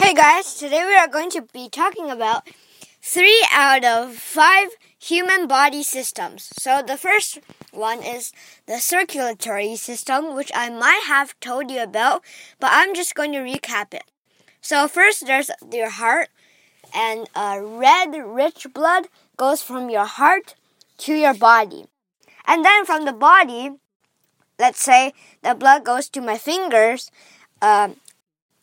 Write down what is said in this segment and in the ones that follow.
Hey guys, today we are going to be talking about three out of five human body systems. So the first one is the circulatory system, which I might have told you about, but I'm just going to recap it. So first there's your heart, and uh, red rich blood goes from your heart to your body. And then from the body, let's say the blood goes to my fingers, um,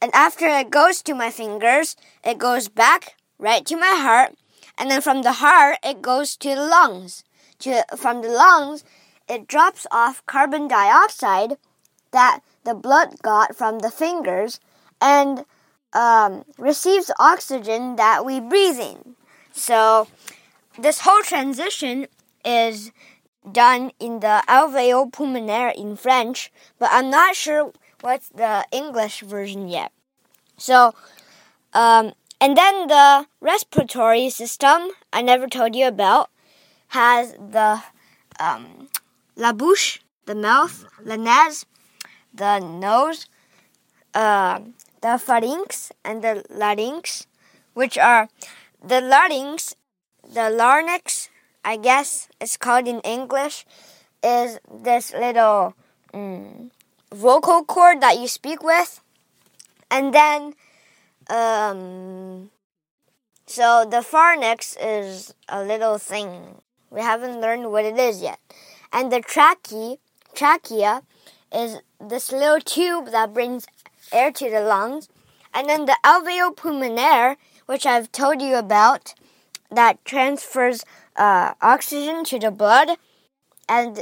and after it goes to my fingers, it goes back right to my heart. And then from the heart, it goes to the lungs. To, from the lungs, it drops off carbon dioxide that the blood got from the fingers and um, receives oxygen that we breathe in. So, this whole transition is done in the alvéole pulmonaire in French, but I'm not sure what's the English version yet. So, um, and then the respiratory system I never told you about has the um, la bouche, the mouth, la nez, the nose, uh, the pharynx, and the larynx, which are the larynx, the larynx, I guess it's called in English, is this little um, vocal cord that you speak with. And then, um, so the pharynx is a little thing. We haven't learned what it is yet. And the trache, trachea is this little tube that brings air to the lungs. And then the alveolo pulmonaire, which I've told you about, that transfers uh, oxygen to the blood and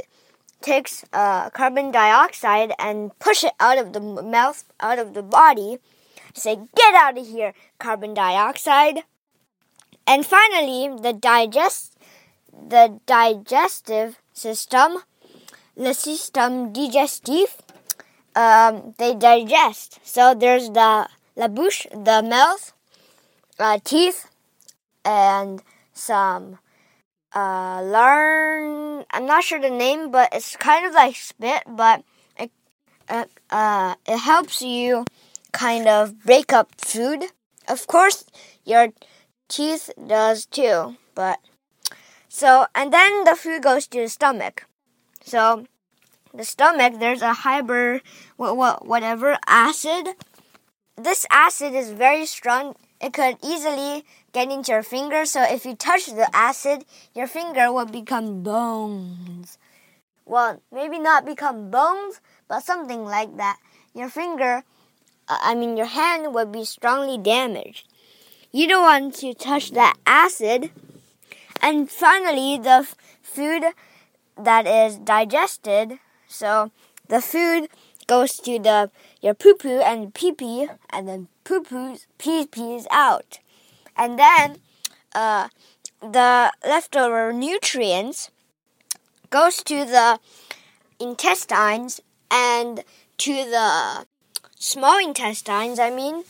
takes uh, carbon dioxide and push it out of the mouth, out of the body. Say, get out of here, carbon dioxide. And finally, the digest, the digestive system, the system digestif, um, they digest. So there's the la bouche, the mouth, uh, teeth, and some uh, learn. I'm not sure the name, but it's kind of like spit, but it uh, uh, it helps you kind of break up food. Of course, your teeth does too, but so and then the food goes to the stomach. So the stomach, there's a hyper what, what whatever acid. This acid is very strong it could easily get into your finger, so if you touch the acid, your finger will become bones. Well, maybe not become bones, but something like that. Your finger, uh, I mean, your hand would be strongly damaged. You don't want to touch that acid. And finally, the food that is digested, so the food goes to the your poo poo and pee pee, and then poo poos pee pees out, and then uh, the leftover nutrients goes to the intestines and to the small intestines. I mean.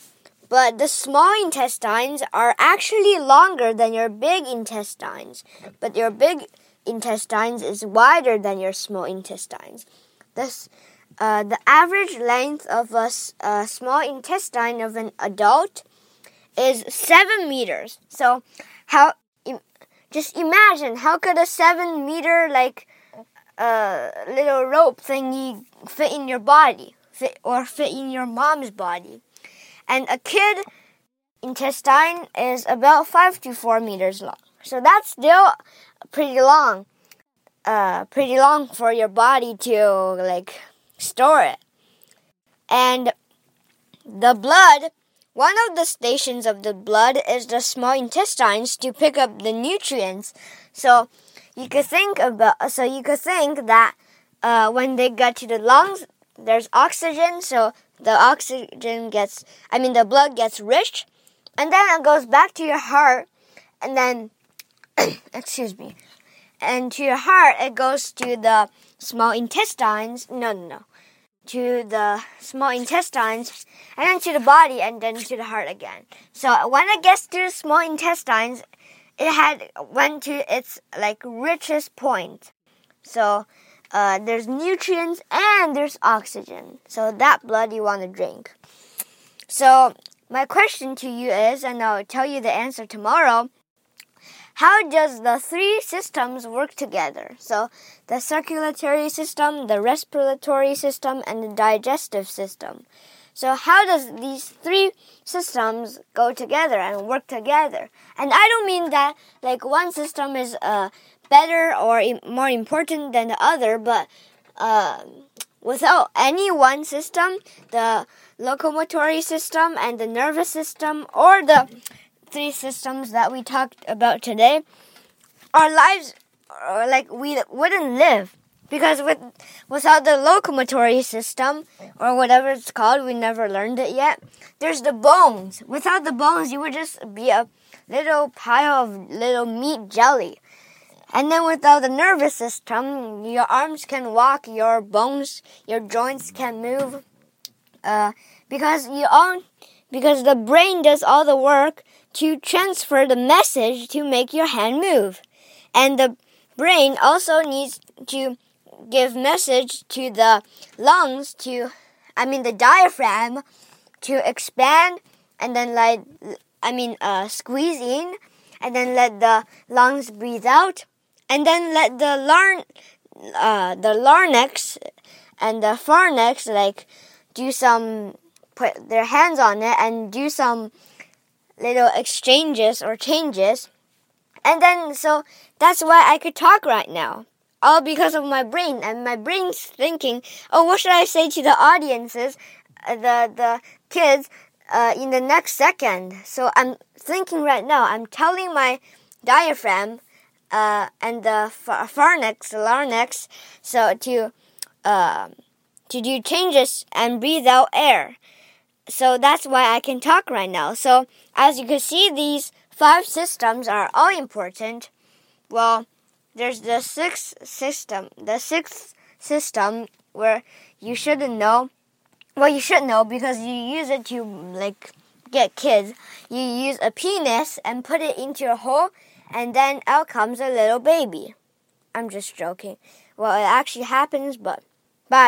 But the small intestines are actually longer than your big intestines. But your big intestines is wider than your small intestines. This uh, the average length of a, a, small intestine of an adult is seven meters. So, how? just imagine how could a seven meter like uh, little rope thingy fit in your body, fit or fit in your mom's body, and a kid intestine is about five to four meters long. So that's still pretty long. Uh, pretty long for your body to like store it. And the blood, one of the stations of the blood is the small intestines to pick up the nutrients. So you could think about, so you could think that uh, when they get to the lungs, there's oxygen, so the oxygen gets, I mean, the blood gets rich, and then it goes back to your heart, and then, excuse me, and to your heart, it goes to the small intestines. No, no, no to the small intestines, and then to the body, and then to the heart again. So when it gets to the small intestines, it had went to its like richest point. So uh, there's nutrients and there's oxygen. So that blood you want to drink. So my question to you is, and I'll tell you the answer tomorrow. How does the three systems work together? So, the circulatory system, the respiratory system, and the digestive system. So, how does these three systems go together and work together? And I don't mean that like one system is uh, better or more important than the other, but uh, without any one system, the locomotory system and the nervous system, or the three systems that we talked about today, our lives, uh, like we wouldn't live because with without the locomotory system or whatever it's called, we never learned it yet. There's the bones. Without the bones, you would just be a little pile of little meat jelly. And then without the nervous system, your arms can walk, your bones, your joints can move. Uh, because you own, because the brain does all the work to transfer the message to make your hand move. And the brain also needs to give message to the lungs to, I mean the diaphragm to expand and then like, I mean uh, squeeze in and then let the lungs breathe out and then let the larn uh, the larynx and the pharynx like do some put their hands on it and do some little exchanges or changes. And then so that's why I could talk right now. All because of my brain and my brain's thinking oh what should I say to the audiences uh, the the kids uh, in the next second? So I'm thinking right now I'm telling my diaphragm uh, and the pharynx, the larynx, so to uh, to do changes and breathe out air. So that's why I can talk right now. So as you can see, these five systems are all important. Well, there's the sixth system. The sixth system where you shouldn't know. Well, you should know because you use it to like get kids. You use a penis and put it into your hole and then out comes a little baby. I'm just joking. Well, it actually happens, but